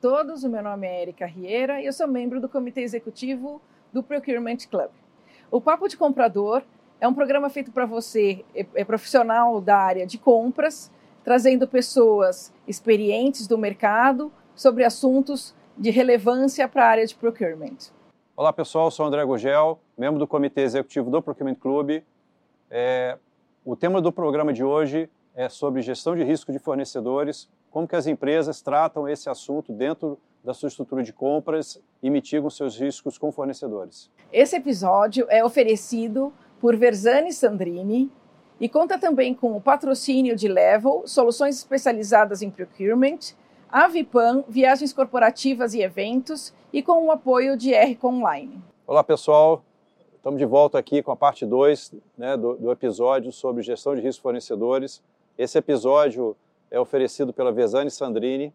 Todos, o meu nome é Erika Rieira e eu sou membro do Comitê Executivo do Procurement Club. O Papo de Comprador é um programa feito para você, é, é profissional da área de compras, trazendo pessoas experientes do mercado sobre assuntos de relevância para a área de procurement. Olá pessoal, sou André Gugel, membro do Comitê Executivo do Procurement Club. É, o tema do programa de hoje é sobre gestão de risco de fornecedores como que as empresas tratam esse assunto dentro da sua estrutura de compras e mitigam seus riscos com fornecedores. Esse episódio é oferecido por Verzani Sandrini e conta também com o patrocínio de Level, soluções especializadas em procurement, Avipan, viagens corporativas e eventos e com o apoio de RC Online. Olá pessoal, estamos de volta aqui com a parte 2 né, do, do episódio sobre gestão de riscos fornecedores. Esse episódio é oferecido pela Vesani Sandrini.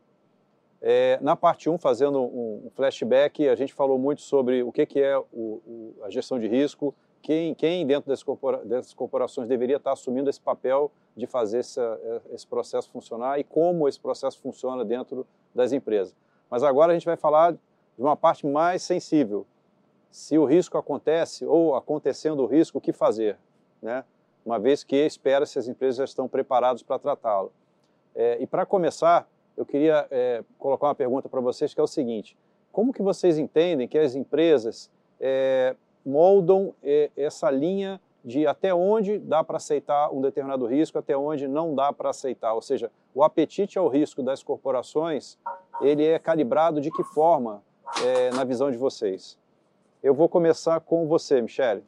É, na parte 1, fazendo um, flashback, a gente falou muito sobre o que, que é o, o, a gestão de risco, quem, quem dentro corpora, dessas, corporações deveria estar assumindo esse papel de fazer essa, esse processo funcionar e como esse processo funciona dentro das empresas. Mas agora a gente vai falar de uma parte mais sensível. Se o risco acontece ou acontecendo o risco, o que fazer? Né? Uma vez que espera-se as empresas já estão preparadas para tratá-lo. É, e para começar, eu queria é, colocar uma pergunta para vocês que é o seguinte: como que vocês entendem que as empresas é, moldam é, essa linha de até onde dá para aceitar um determinado risco, até onde não dá para aceitar? Ou seja, o apetite ao risco das corporações ele é calibrado de que forma é, na visão de vocês? Eu vou começar com você, Michele.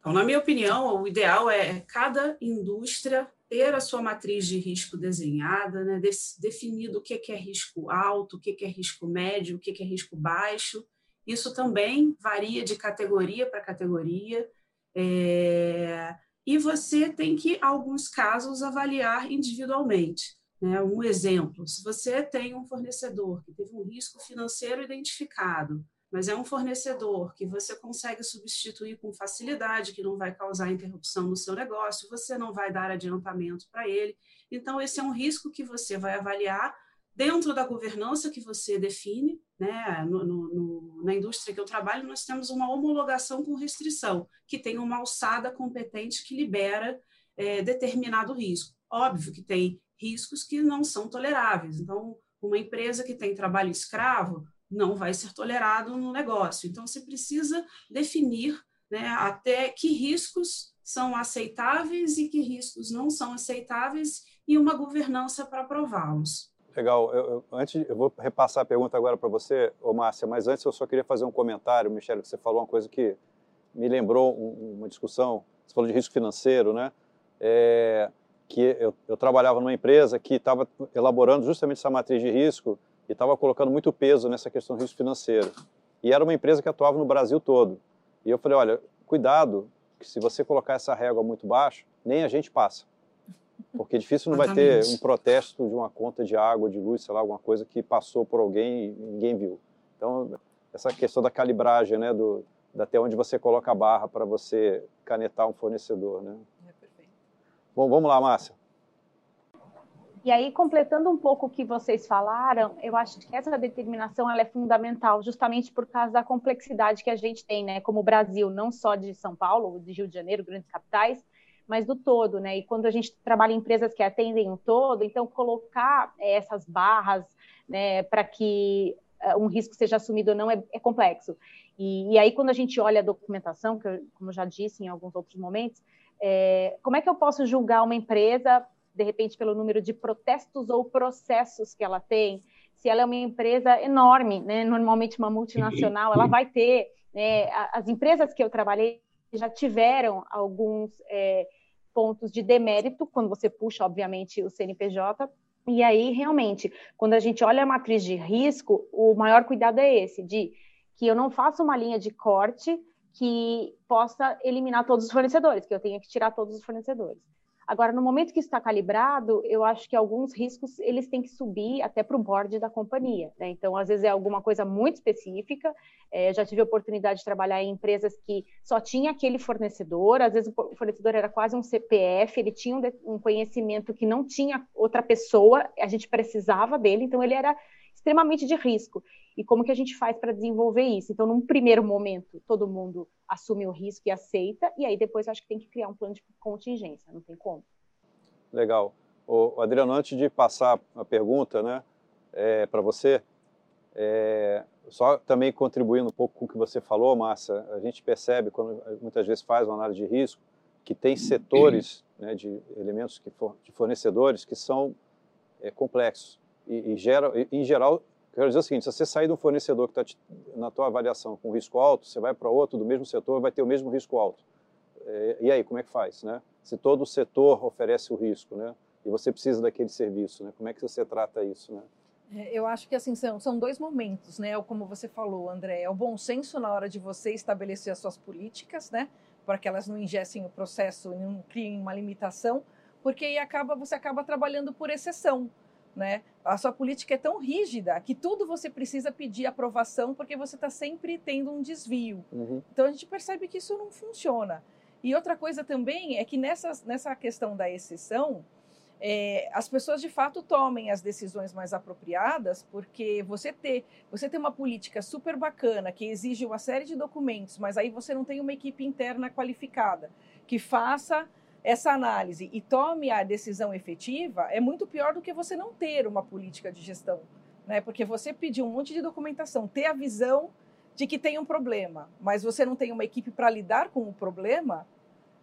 Então, na minha opinião, o ideal é cada indústria ter a sua matriz de risco desenhada, né, definido o que é risco alto, o que é risco médio, o que é risco baixo. Isso também varia de categoria para categoria. É... E você tem que, alguns casos, avaliar individualmente. Né? Um exemplo: se você tem um fornecedor que teve um risco financeiro identificado, mas é um fornecedor que você consegue substituir com facilidade, que não vai causar interrupção no seu negócio, você não vai dar adiantamento para ele. Então, esse é um risco que você vai avaliar dentro da governança que você define. Né? No, no, no, na indústria que eu trabalho, nós temos uma homologação com restrição, que tem uma alçada competente que libera é, determinado risco. Óbvio que tem riscos que não são toleráveis. Então, uma empresa que tem trabalho escravo, não vai ser tolerado no negócio. Então, você precisa definir né, até que riscos são aceitáveis e que riscos não são aceitáveis e uma governança para aprová-los. Legal. Eu, eu, antes, eu vou repassar a pergunta agora para você, ô Márcia, mas antes eu só queria fazer um comentário, Michele, que você falou uma coisa que me lembrou um, uma discussão, você falou de risco financeiro, né? É, que eu, eu trabalhava numa empresa que estava elaborando justamente essa matriz de risco e estava colocando muito peso nessa questão do risco financeiro. E era uma empresa que atuava no Brasil todo. E eu falei, olha, cuidado, que se você colocar essa régua muito baixo, nem a gente passa. Porque difícil não vai ter um protesto de uma conta de água, de luz, sei lá, alguma coisa que passou por alguém e ninguém viu. Então, essa questão da calibragem, né, do, até onde você coloca a barra para você canetar um fornecedor, né? É perfeito. Bom, vamos lá, Márcia. E aí, completando um pouco o que vocês falaram, eu acho que essa determinação ela é fundamental, justamente por causa da complexidade que a gente tem, né, como Brasil, não só de São Paulo, de Rio de Janeiro, grandes capitais, mas do todo, né? E quando a gente trabalha em empresas que atendem o todo, então colocar eh, essas barras, né, para que uh, um risco seja assumido ou não é, é complexo. E, e, aí, quando a gente olha a documentação, que eu, como eu já disse em alguns outros momentos, é, como é que eu posso julgar uma empresa de repente pelo número de protestos ou processos que ela tem. Se ela é uma empresa enorme, né, normalmente uma multinacional, ela vai ter. Né, as empresas que eu trabalhei já tiveram alguns é, pontos de demérito quando você puxa, obviamente, o CNPJ. E aí, realmente, quando a gente olha a matriz de risco, o maior cuidado é esse, de que eu não faça uma linha de corte que possa eliminar todos os fornecedores, que eu tenha que tirar todos os fornecedores. Agora, no momento que está calibrado, eu acho que alguns riscos eles têm que subir até para o board da companhia. Né? Então, às vezes é alguma coisa muito específica. É, já tive a oportunidade de trabalhar em empresas que só tinha aquele fornecedor. Às vezes o fornecedor era quase um CPF. Ele tinha um, um conhecimento que não tinha outra pessoa. A gente precisava dele. Então, ele era extremamente de risco. E como que a gente faz para desenvolver isso? Então, num primeiro momento, todo mundo assume o risco e aceita, e aí depois acho que tem que criar um plano de contingência, não tem como. Legal. O Adriano, antes de passar a pergunta, né, é, para você, é, só também contribuindo um pouco com o que você falou, Márcia, a gente percebe quando muitas vezes faz uma análise de risco que tem setores né, de elementos que for, de fornecedores que são é, complexos e, e gera, e, em geral, quero dizer o seguinte: se você sair de um fornecedor que está na tua avaliação com risco alto, você vai para outro do mesmo setor vai ter o mesmo risco alto. É, e aí, como é que faz, né? Se todo o setor oferece o risco, né? E você precisa daquele serviço, né? Como é que você trata isso, né? É, eu acho que assim são, são dois momentos, né? Como você falou, André, é o bom senso na hora de você estabelecer as suas políticas, né? Para que elas não ingessem o processo, não criem uma limitação, porque aí acaba você acaba trabalhando por exceção, né? A sua política é tão rígida que tudo você precisa pedir aprovação porque você está sempre tendo um desvio. Uhum. Então a gente percebe que isso não funciona. E outra coisa também é que nessa, nessa questão da exceção, é, as pessoas de fato tomem as decisões mais apropriadas, porque você ter, você ter uma política super bacana que exige uma série de documentos, mas aí você não tem uma equipe interna qualificada que faça essa análise e tome a decisão efetiva, é muito pior do que você não ter uma política de gestão, né? Porque você pedir um monte de documentação, ter a visão de que tem um problema, mas você não tem uma equipe para lidar com o problema,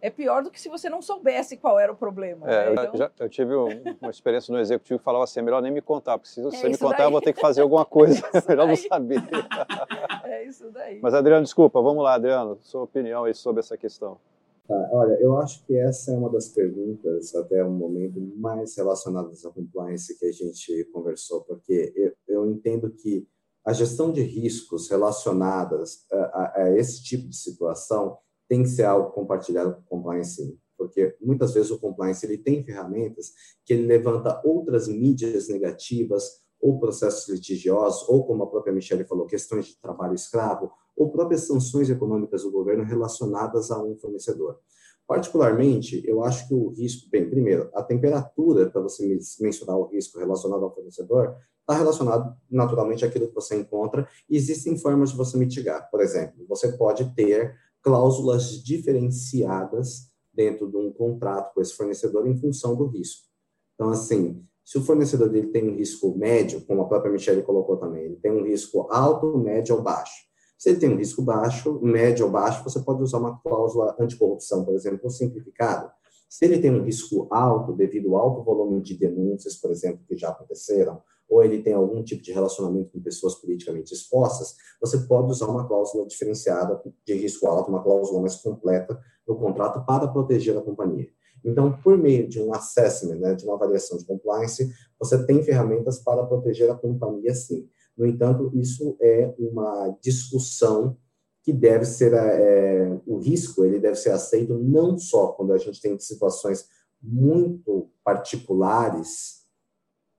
é pior do que se você não soubesse qual era o problema. É, né? então... já, eu tive uma experiência no executivo que falava assim: é melhor nem me contar, porque se você é me contar, daí. eu vou ter que fazer alguma coisa. É melhor não saber. é isso daí. Mas, Adriano, desculpa, vamos lá, Adriano, sua opinião aí sobre essa questão. Tá, olha, eu acho que essa é uma das perguntas, até o momento, mais relacionadas à compliance que a gente conversou, porque eu, eu entendo que a gestão de riscos relacionadas a, a, a esse tipo de situação tem que ser algo compartilhado com o compliance, porque muitas vezes o compliance ele tem ferramentas que ele levanta outras mídias negativas ou processos litigiosos, ou como a própria Michelle falou, questões de trabalho escravo, ou próprias sanções econômicas do governo relacionadas a um fornecedor. Particularmente, eu acho que o risco, bem, primeiro, a temperatura para você mensurar o risco relacionado ao fornecedor está relacionado naturalmente àquilo que você encontra e existem formas de você mitigar. Por exemplo, você pode ter cláusulas diferenciadas dentro de um contrato com esse fornecedor em função do risco. Então, assim, se o fornecedor dele tem um risco médio, como a própria Michelle colocou também, ele tem um risco alto, médio ou baixo. Se ele tem um risco baixo, médio ou baixo, você pode usar uma cláusula anticorrupção, por exemplo, simplificada. Se ele tem um risco alto, devido ao alto volume de denúncias, por exemplo, que já aconteceram, ou ele tem algum tipo de relacionamento com pessoas politicamente expostas, você pode usar uma cláusula diferenciada de risco alto, uma cláusula mais completa no contrato para proteger a companhia. Então, por meio de um assessment, né, de uma avaliação de compliance, você tem ferramentas para proteger a companhia, sim. No entanto, isso é uma discussão que deve ser é, o risco ele deve ser aceito não só quando a gente tem situações muito particulares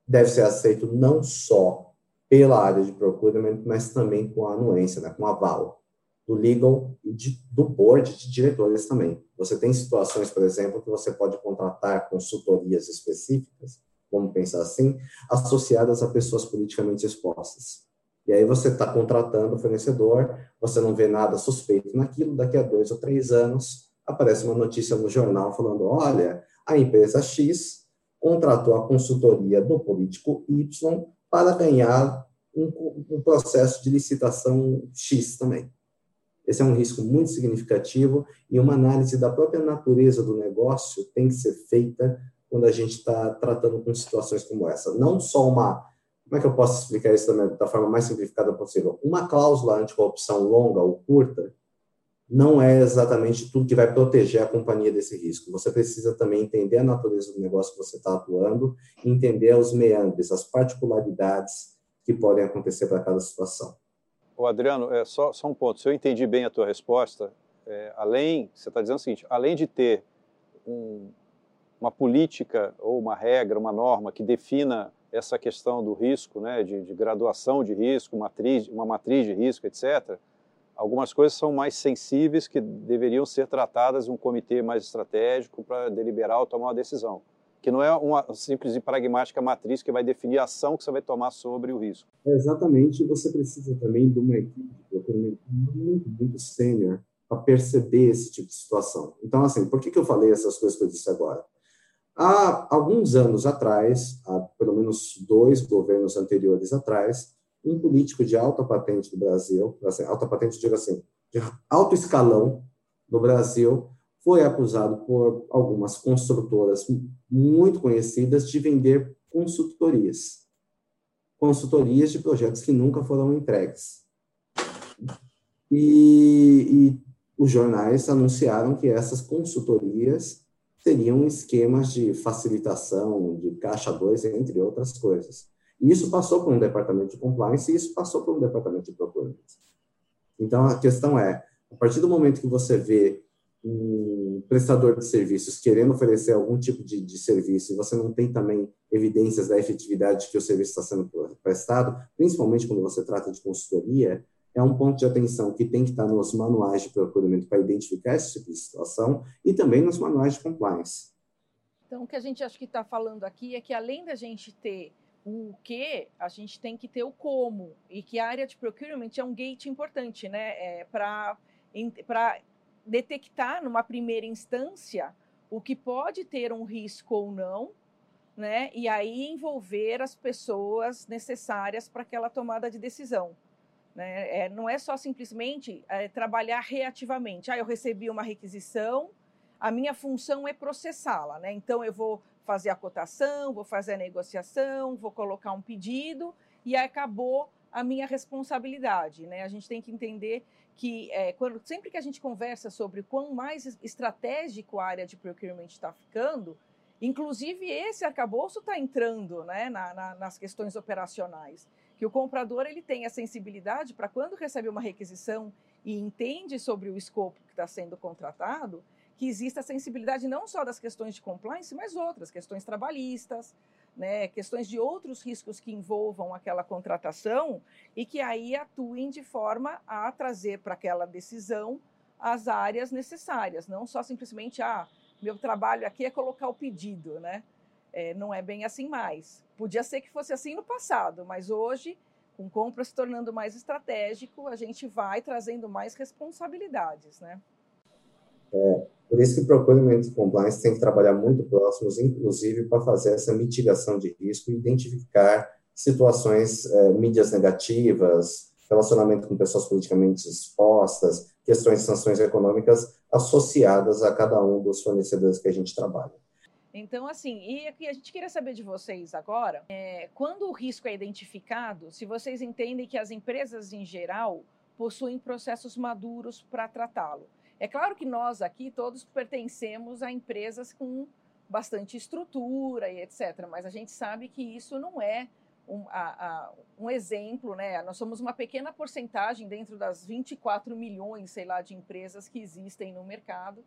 deve ser aceito não só pela área de procurement, mas também com a anuência, né, com a aval do legal e de, do board de diretores também. Você tem situações, por exemplo, que você pode contratar consultorias específicas, vamos pensar assim, associadas a pessoas politicamente expostas. E aí você está contratando o fornecedor, você não vê nada suspeito naquilo, daqui a dois ou três anos aparece uma notícia no jornal falando, olha, a empresa X contratou a consultoria do político Y para ganhar um, um, processo de licitação X também. Esse é um risco muito significativo e uma análise da própria natureza do negócio tem que ser feita quando a gente está tratando com situações como essa. Não só uma, como é que eu posso explicar isso da, da forma mais simplificada possível? Uma cláusula anticorrupção longa ou curta não é exatamente tudo que vai proteger a companhia desse risco. Você precisa também entender a natureza do negócio que você está atuando, entender os meandres, as particularidades que podem acontecer para cada situação. O Adriano, é só, só um ponto. Se eu entendi bem a tua resposta, é, além, você está dizendo o seguinte, além de ter um, uma política ou uma regra, uma norma que defina essa questão do risco, né, de, de graduação de risco, matriz, uma matriz de risco, etc., algumas coisas são mais sensíveis que deveriam ser tratadas em um comitê mais estratégico para deliberar ou tomar uma decisão, que não é uma simples e pragmática matriz que vai definir a ação que você vai tomar sobre o risco. exatamente, você precisa também de uma equipe muito, muito sênior para perceber esse tipo de situação. Então, assim, por que, que eu falei essas coisas que eu disse agora? Há alguns anos atrás, há pelo menos dois governos anteriores atrás, um político de alta patente do Brasil, assim, alta patente, digo assim, de alto escalão no Brasil, foi acusado por algumas construtoras muito conhecidas de vender consultorias. Consultorias de projetos que nunca foram entregues. E, e os jornais anunciaram que essas consultorias seriam esquemas de facilitação, de caixa 2, entre outras coisas. E isso passou por um departamento de compliance e isso passou por um departamento de procurement. Então, a questão é, a partir do momento que você vê um prestador de serviços querendo oferecer algum tipo de, de serviço e você não tem também evidências da efetividade que o serviço está sendo prestado, principalmente quando você trata de consultoria, é um ponto de atenção que tem que estar nos manuais de procuramento para identificar esse tipo de situação e também nos manuais de compliance. Então, o que a gente acho que está falando aqui é que além da gente ter o que, a gente tem que ter o como, e que a área de procurement é um gate importante, né, é, para detectar numa primeira instância o que pode ter um risco ou não, né, e aí envolver as pessoas necessárias para aquela tomada de decisão. Né? É, não é só simplesmente é, trabalhar reativamente. Ah, eu recebi uma requisição, a minha função é processá-la. Né? Então, eu vou fazer a cotação, vou fazer a negociação, vou colocar um pedido e acabou a minha responsabilidade. Né? A gente tem que entender que é, quando, sempre que a gente conversa sobre quão mais estratégico a área de procurement está ficando, inclusive esse arcabouço está entrando né, na, na, nas questões operacionais que o comprador ele tem a sensibilidade para quando recebe uma requisição e entende sobre o escopo que está sendo contratado, que exista a sensibilidade não só das questões de compliance, mas outras, questões trabalhistas, né, questões de outros riscos que envolvam aquela contratação e que aí atuem de forma a trazer para aquela decisão as áreas necessárias, não só simplesmente, ah, meu trabalho aqui é colocar o pedido, né? É, não é bem assim mais. Podia ser que fosse assim no passado, mas hoje, com compra se tornando mais estratégico, a gente vai trazendo mais responsabilidades, né? É, por isso que o Procurement Compliance tem que trabalhar muito próximos, inclusive para fazer essa mitigação de risco e identificar situações, é, mídias negativas, relacionamento com pessoas politicamente expostas, questões de sanções econômicas associadas a cada um dos fornecedores que a gente trabalha. Então, assim, e a gente queria saber de vocês agora, é, quando o risco é identificado, se vocês entendem que as empresas em geral possuem processos maduros para tratá-lo. É claro que nós aqui todos pertencemos a empresas com bastante estrutura e etc., mas a gente sabe que isso não é um, a, a, um exemplo, né? Nós somos uma pequena porcentagem dentro das 24 milhões, sei lá, de empresas que existem no mercado.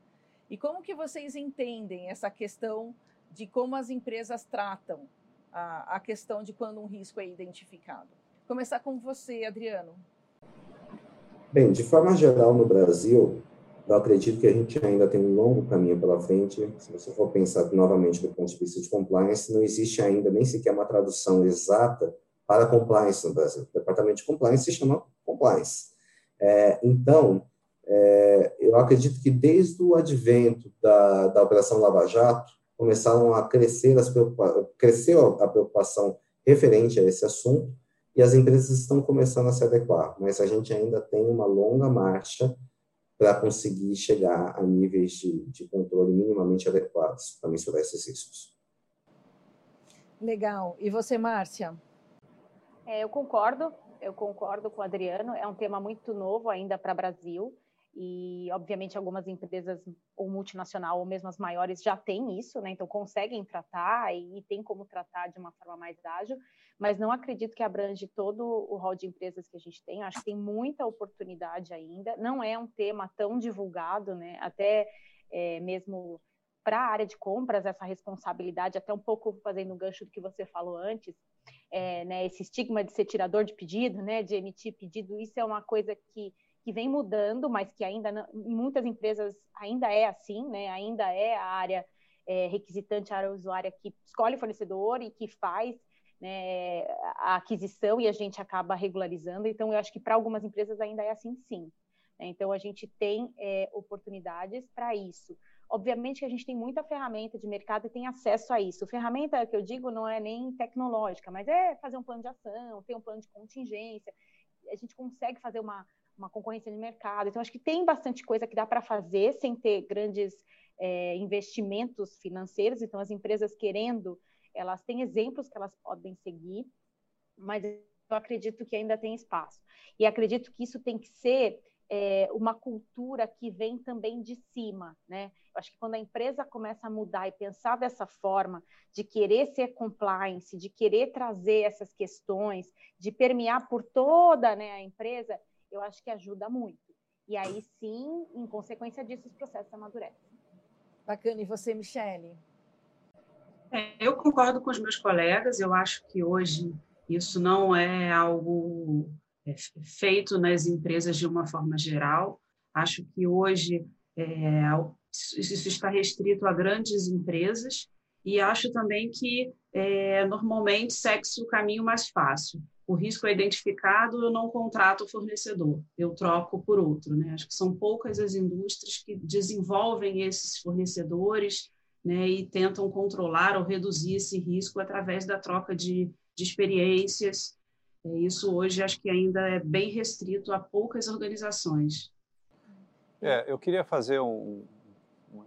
E como que vocês entendem essa questão de como as empresas tratam a, a questão de quando um risco é identificado? Começar com você, Adriano. Bem, de forma geral, no Brasil, eu acredito que a gente ainda tem um longo caminho pela frente. Se você for pensar novamente do ponto de vista de compliance, não existe ainda nem sequer uma tradução exata para compliance no Brasil. O departamento de compliance se chama compliance. É, então, é, eu acredito que desde o advento da, da Operação Lava Jato, começaram a crescer as cresceu a preocupação referente a esse assunto e as empresas estão começando a se adequar, mas a gente ainda tem uma longa marcha para conseguir chegar a níveis de, de controle minimamente adequados para mensurar esses riscos. Legal. E você, Márcia? É, eu concordo, eu concordo com o Adriano. É um tema muito novo ainda para o Brasil e obviamente algumas empresas ou multinacional ou mesmo as maiores já têm isso, né? Então conseguem tratar e, e tem como tratar de uma forma mais ágil, mas não acredito que abrange todo o rol de empresas que a gente tem. Eu acho que tem muita oportunidade ainda. Não é um tema tão divulgado, né? Até é, mesmo para a área de compras essa responsabilidade, até um pouco fazendo um gancho do que você falou antes, é, né? Esse estigma de ser tirador de pedido, né? De emitir pedido, isso é uma coisa que que vem mudando, mas que ainda não, em muitas empresas ainda é assim, né? Ainda é a área é, requisitante usuária que escolhe o fornecedor e que faz né, a aquisição e a gente acaba regularizando. Então, eu acho que para algumas empresas ainda é assim, sim. Então, a gente tem é, oportunidades para isso. Obviamente que a gente tem muita ferramenta de mercado e tem acesso a isso. Ferramenta que eu digo não é nem tecnológica, mas é fazer um plano de ação, ter um plano de contingência. A gente consegue fazer uma, uma concorrência de mercado. Então, acho que tem bastante coisa que dá para fazer sem ter grandes é, investimentos financeiros. Então, as empresas querendo, elas têm exemplos que elas podem seguir, mas eu acredito que ainda tem espaço. E acredito que isso tem que ser é, uma cultura que vem também de cima, né? Eu acho que quando a empresa começa a mudar e pensar dessa forma, de querer ser compliance, de querer trazer essas questões, de permear por toda né, a empresa, eu acho que ajuda muito. E aí sim, em consequência disso, os processos amadurecem. Bacana. E você, Michele? É, eu concordo com os meus colegas. Eu acho que hoje isso não é algo é, feito nas empresas de uma forma geral. Acho que hoje é, isso está restrito a grandes empresas e acho também que é, normalmente segue-se o caminho mais fácil. O risco é identificado, eu não contrato o fornecedor, eu troco por outro. Né? Acho que são poucas as indústrias que desenvolvem esses fornecedores né, e tentam controlar ou reduzir esse risco através da troca de, de experiências é, isso hoje acho que ainda é bem restrito a poucas organizações. É, eu queria fazer um, um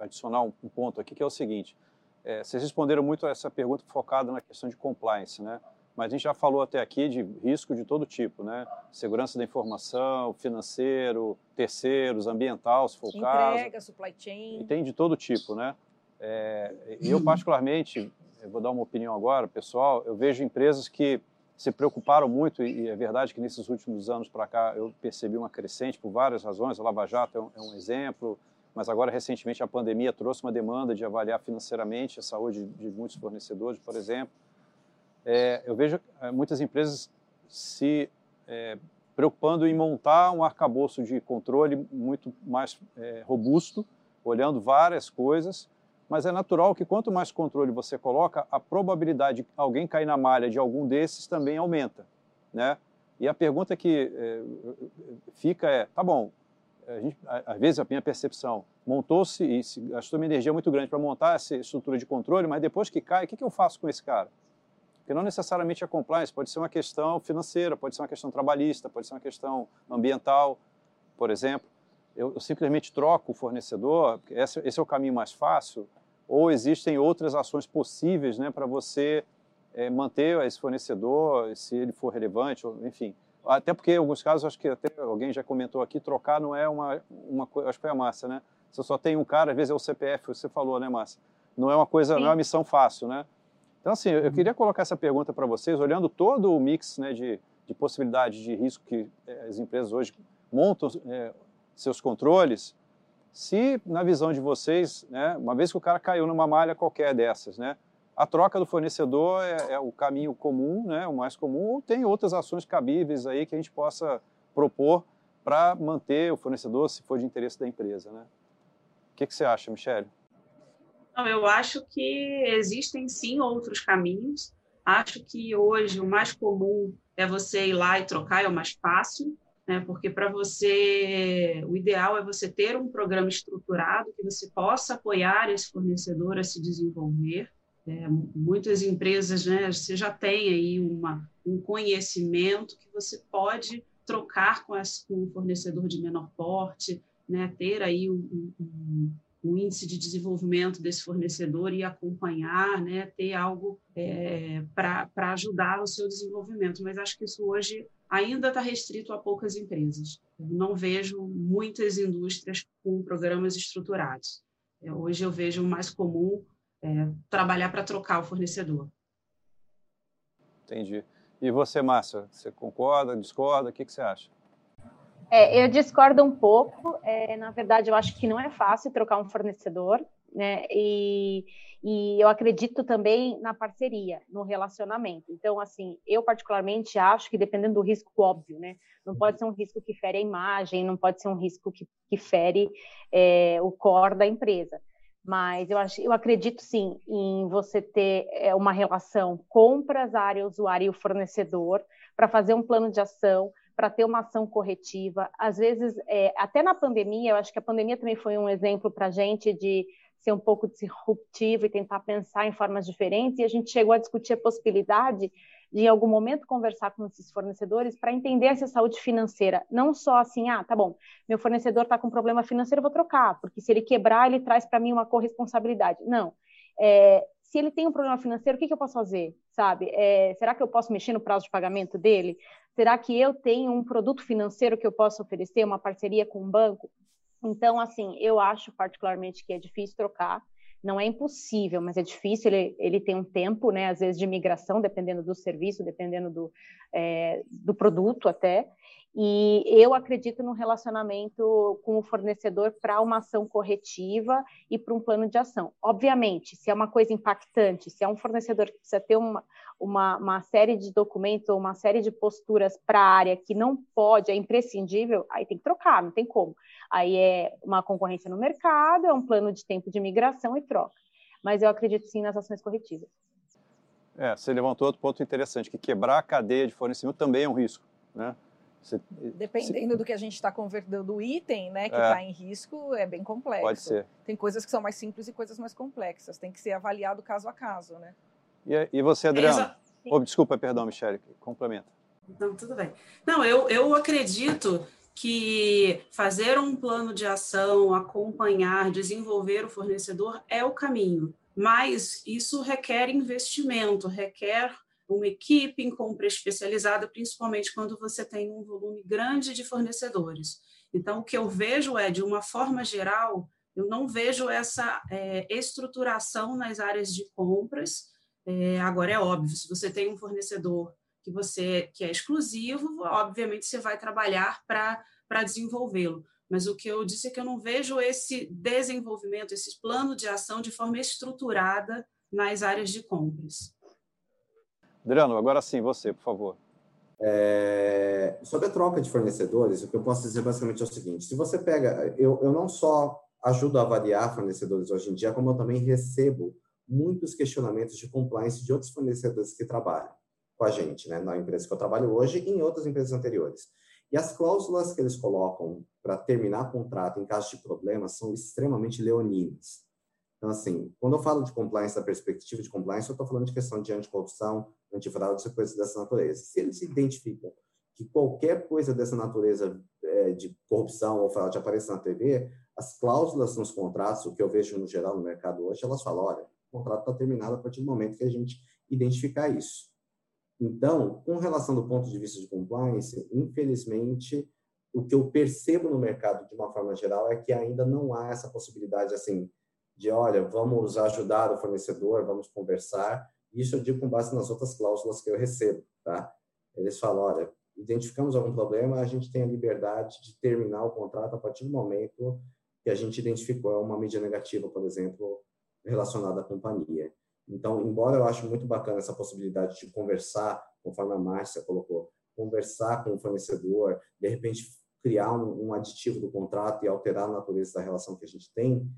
adicionar um, ponto aqui que é o seguinte: é, vocês responderam muito a essa pergunta focada na questão de compliance, né? Mas a gente já falou até aqui de risco de todo tipo, né? Segurança da informação, financeiro, terceiros, ambiental, se for o caso. Entrega, supply chain. E tem de todo tipo, né? É, eu particularmente, eu vou dar uma opinião agora, pessoal, eu vejo empresas que se preocuparam muito, e é verdade que nesses últimos anos para cá eu percebi uma crescente por várias razões, a Lava Jato é um, é um, exemplo, mas agora recentemente a pandemia trouxe uma demanda de avaliar financeiramente a saúde de muitos fornecedores, por exemplo. É, eu vejo é, muitas empresas se é, preocupando em montar um arcabouço de controle muito mais é, robusto, olhando várias coisas, mas é natural que quanto mais controle você coloca, a probabilidade de alguém cair na malha de algum desses também aumenta, né? E a pergunta que é, fica é, tá bom, gente, às vezes a minha percepção, montou-se e gastou uma energia muito grande para montar essa estrutura de controle, mas depois que cai, o que, que eu faço com esse cara? Porque não necessariamente é compliance, pode ser uma questão financeira, pode ser uma questão trabalhista, pode ser uma questão ambiental, por exemplo. Eu, eu simplesmente troco o fornecedor, esse, esse é o caminho mais fácil, ou existem outras ações possíveis né, para você é, manter esse fornecedor, se ele for relevante, ou, enfim. Até porque, em alguns casos, acho que até alguém já comentou aqui, trocar não é uma, uma coisa, acho que foi a Márcia, né? Você só tem um cara, às vezes é o CPF, você falou, né, Márcia? Não é uma coisa, Sim. não é uma missão fácil, né? Então, assim, eu uhum. queria colocar essa pergunta para vocês, olhando todo o mix né, de, de possibilidades de risco que é, as empresas hoje montam é, seus controles, se, na visão de vocês, né, uma vez que o cara caiu numa malha qualquer dessas, né, a troca do fornecedor é, é, o caminho comum, né, o mais comum, ou tem outras ações cabíveis aí que a gente possa propor para manter o fornecedor, se for de interesse da empresa, né? O que, que você acha, Michele? Eu acho que existem sim outros caminhos. Acho que hoje o mais comum é você ir lá e trocar, é o mais fácil né? porque para você, o ideal é você ter um programa estruturado que você possa apoiar esse fornecedor a se desenvolver. É, muitas empresas, né, você já tem aí uma, um conhecimento que você pode trocar com, esse, com um fornecedor de menor porte, né, ter aí um, um, um, índice de desenvolvimento desse fornecedor e acompanhar, né, ter algo é, para ajudar o seu desenvolvimento. Mas acho que isso hoje ainda está restrito a poucas empresas. Não vejo muitas indústrias com programas estruturados. É, hoje eu vejo mais comum é, trabalhar para trocar o fornecedor. Entendi. E você, Márcia, você concorda, discorda? O que, que você acha? É, eu discordo um pouco. É, na verdade, eu acho que não é fácil trocar um fornecedor, né? E e eu acredito também na parceria, no relacionamento. Então, assim, eu particularmente acho que dependendo do risco óbvio, né? Não pode ser um risco que fere a imagem, não pode ser um risco que, que fere é, o core da empresa. Mas eu, acho, eu acredito sim em você ter é, uma relação compras, área, usuário e o fornecedor para fazer um plano de ação, para ter uma ação corretiva. Às vezes, é, até na pandemia, eu acho que a pandemia também foi um exemplo para a gente de ser um pouco disruptivo e tentar pensar em formas diferentes. E a gente chegou a discutir a possibilidade de, em algum momento, conversar com esses fornecedores para entender essa saúde financeira. Não só assim, ah, tá bom, meu fornecedor está com problema financeiro, eu vou trocar, porque se ele quebrar, ele traz para mim uma corresponsabilidade. Não. É, se ele tem um problema financeiro, o que, que eu posso fazer? Sabe? É, será que eu posso mexer no prazo de pagamento dele? Será que eu tenho um produto financeiro que eu possa oferecer, uma parceria com um banco? Então, assim, eu acho particularmente que é difícil trocar não é impossível, mas é difícil, ele, ele tem um tempo, né, às vezes de migração, dependendo do serviço, dependendo do, é, do produto até, e eu acredito no relacionamento com o fornecedor para uma ação corretiva e para um plano de ação. Obviamente, se é uma coisa impactante, se é um fornecedor que precisa ter uma, uma, uma série de documentos ou uma série de posturas para a área que não pode, é imprescindível, aí tem que trocar, não tem como. Aí é uma concorrência no mercado, é um plano de tempo de migração e troca. Mas eu acredito sim nas ações corretivas. É, você levantou outro ponto interessante, que quebrar a cadeia de fornecimento também é um risco, né? Você, Dependendo do que a gente está convertendo o item, né, que está é. em risco, é bem complexo. Pode ser. Tem coisas que são mais simples e coisas mais complexas. Tem que ser avaliado caso a caso, né? E, e você, Adriana? Oh, desculpa, perdão, Michele, complementa. Não, tudo bem. Não, eu, eu acredito que fazer um plano de ação, acompanhar, desenvolver o fornecedor é o caminho. Mas isso requer investimento, requer uma equipe em compra especializada, principalmente quando você tem um volume grande de fornecedores. Então, o que eu vejo é, de uma forma geral, eu não vejo essa é, estruturação nas áreas de compras. É, agora, é óbvio, se você tem um fornecedor que você que é exclusivo, obviamente você vai trabalhar para desenvolvê-lo. Mas o que eu disse é que eu não vejo esse desenvolvimento, esse plano de ação de forma estruturada nas áreas de compras. Adriano, agora sim, você, por favor. É, sobre a troca de fornecedores, o que eu posso dizer basicamente é o seguinte: se você pega, eu, eu não só ajudo a avaliar fornecedores hoje em dia, como eu também recebo muitos questionamentos de compliance de outros fornecedores que trabalham com a gente, né, na empresa que eu trabalho hoje e em outras empresas anteriores. E as cláusulas que eles colocam para terminar contrato em caso de problemas são extremamente leoninas. Então, assim, quando eu falo de compliance, da perspectiva de compliance, eu estou falando de questão de anticorrupção, antifraude e coisas dessa natureza. Se eles identificam que qualquer coisa dessa natureza é, de corrupção ou fraude apareça na TV, as cláusulas nos contratos, o que eu vejo no geral no mercado hoje, elas falam, olha, o contrato está terminado a partir do momento que a gente identificar isso. Então, com relação do ponto de vista de compliance, infelizmente, o que eu percebo no mercado de uma forma geral é que ainda não há essa possibilidade, assim, de, olha, vamos ajudar o fornecedor, vamos conversar. Isso eu digo com base nas outras cláusulas que eu recebo, tá? Eles falam, olha, identificamos algum problema, a gente tem a liberdade de terminar o contrato a partir do momento que a gente identificou uma mídia negativa, por exemplo, relacionada à companhia. Então, embora eu acho muito bacana essa possibilidade de conversar, conforme a Márcia colocou, conversar com o fornecedor, de repente criar um, um aditivo do contrato e alterar a natureza da relação que a gente tem,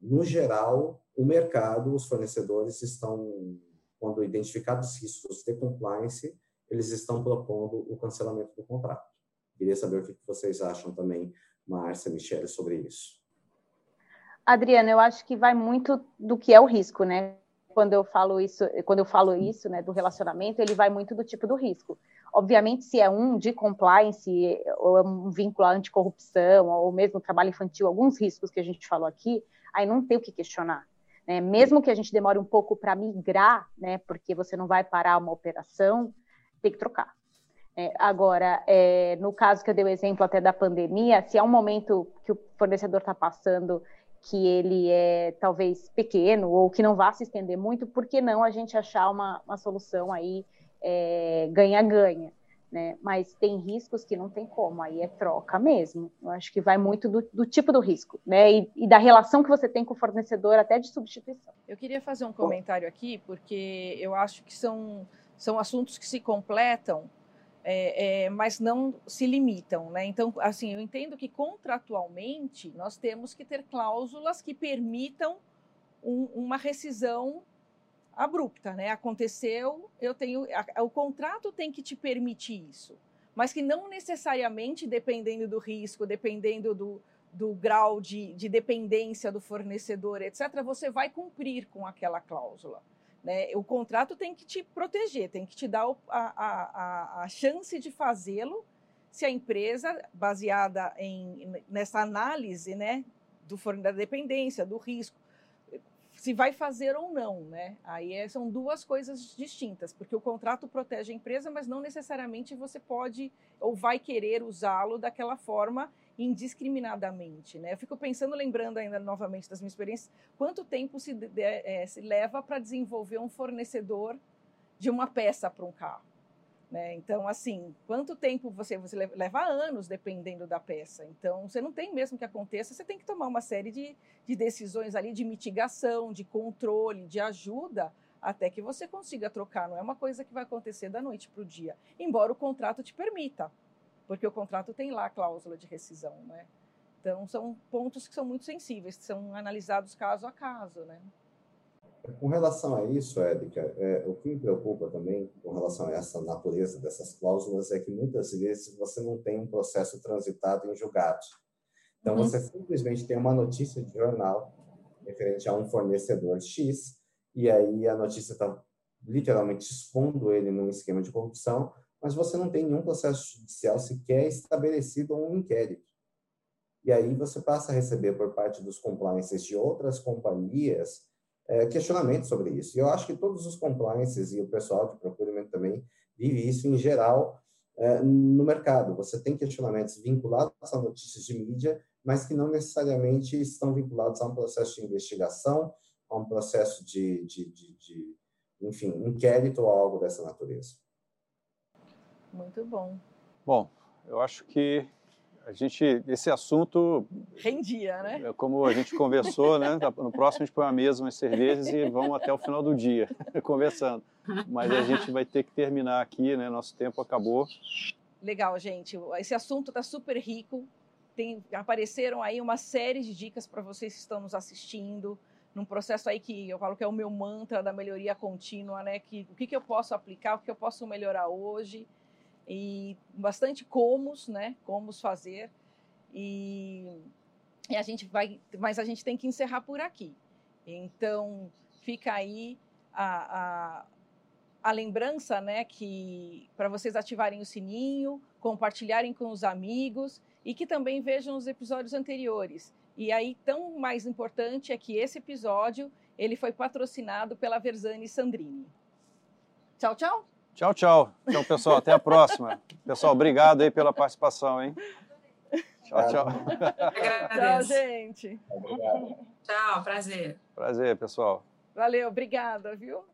no geral, o mercado, os fornecedores estão, quando identificados riscos de compliance, eles estão propondo o cancelamento do contrato. Queria saber o que vocês acham também, Márcia, Michele, sobre isso. Adriana, eu acho que vai muito do que é o risco, né? Quando eu falo isso, quando eu falo isso, né, do relacionamento, ele vai muito do tipo do risco. Obviamente, se é um de compliance, ou é um vínculo à anticorrupção, ou mesmo trabalho infantil, alguns riscos que a gente falou aqui, aí não tem o que questionar. Né? Mesmo que a gente demore um pouco para migrar, né, porque você não vai parar uma operação, tem que trocar. É, agora, é, no caso que eu dei o exemplo até da pandemia, se é um momento que o fornecedor está passando que ele é talvez pequeno ou que não vá se estender muito, por que não a gente achar uma, uma solução aí é, ganha-ganha? É, né? Mas tem riscos que não tem como, aí é troca mesmo. Eu acho que vai muito do, do tipo do risco, né? E, e, da relação que você tem com o fornecedor, até de substituição. Eu queria fazer um comentário aqui, porque eu acho que são, são assuntos que se completam, é, é, mas não se limitam, né? Então, assim, eu entendo que contratualmente nós temos que ter cláusulas que permitam um, uma rescisão abrupta, né? Aconteceu, eu tenho, a, o contrato tem que te permitir isso, mas que não necessariamente, dependendo do risco, dependendo do, do grau de, de dependência do fornecedor, etc., você vai cumprir com aquela cláusula. Né? O contrato tem que te proteger, tem que te dar a, a, a chance de fazê-lo se a empresa, baseada em, nessa análise né, do, da dependência, do risco, se vai fazer ou não, né? Aí é, são duas coisas distintas, porque o contrato protege a empresa, mas não necessariamente você pode ou vai querer usá-lo daquela forma indiscriminadamente, né? Eu fico pensando, lembrando ainda novamente das minhas experiências, quanto tempo se, é, se leva para desenvolver um fornecedor de uma peça para um carro. Né? Então, assim, quanto tempo você, você leva anos dependendo da peça. Então, você não tem mesmo que aconteça, você tem que tomar uma série de, de decisões ali de mitigação, de controle, de ajuda, até que você consiga trocar. Não é uma coisa que vai acontecer da noite para o dia, embora o contrato te permita, porque o contrato tem lá a cláusula de rescisão. Né? Então, são pontos que são muito sensíveis, que são analisados caso a caso. Né? Com relação a isso, Érica, é, o que me preocupa também com relação a essa natureza dessas cláusulas é que muitas vezes você não tem um processo transitado em julgado. Então, uhum. você simplesmente tem uma notícia de jornal referente a um fornecedor X, e aí a notícia está literalmente expondo ele num esquema de corrupção, mas você não tem nenhum processo judicial sequer estabelecido um inquérito. E aí você passa a receber por parte dos compliances de outras companhias é, questionamentos sobre isso. E eu acho que todos os compliances e o pessoal de procurement também vive isso em geral é, no mercado. Você tem questionamentos vinculados a notícias de mídia, mas que não necessariamente estão vinculados a um processo de investigação, a um processo de, de, de, de enfim, inquérito ou algo dessa natureza. Muito bom. Bom, eu acho que a gente, esse assunto. Rendia, né? É como a gente conversou, né? No próximo a gente põe uma mesa, umas cervejas e vamos até o final do dia conversando. Mas a gente vai ter que terminar aqui, né? Nosso tempo acabou. Legal, gente. Esse assunto está super rico. Tem, apareceram aí uma série de dicas para vocês que estão nos assistindo, num processo aí que eu falo que é o meu mantra da melhoria contínua, né? Que, o que, que eu posso aplicar, o que eu posso melhorar hoje e bastante comos, né? Como fazer. E, e, a gente vai, mas a gente tem que encerrar por aqui. Então fica aí a, a, a lembrança, né? Que para vocês ativarem o sininho, compartilharem com os amigos e que também vejam os episódios anteriores. E aí, tão mais importante é que esse episódio ele foi patrocinado pela Versani Sandrini. Tchau, tchau! Tchau, tchau. Então, pessoal, até a próxima. Pessoal, obrigado aí pela participação, hein? Tchau, tchau. Tchau, gente. Obrigado. Tchau, prazer. Prazer, pessoal. Valeu, obrigada, viu?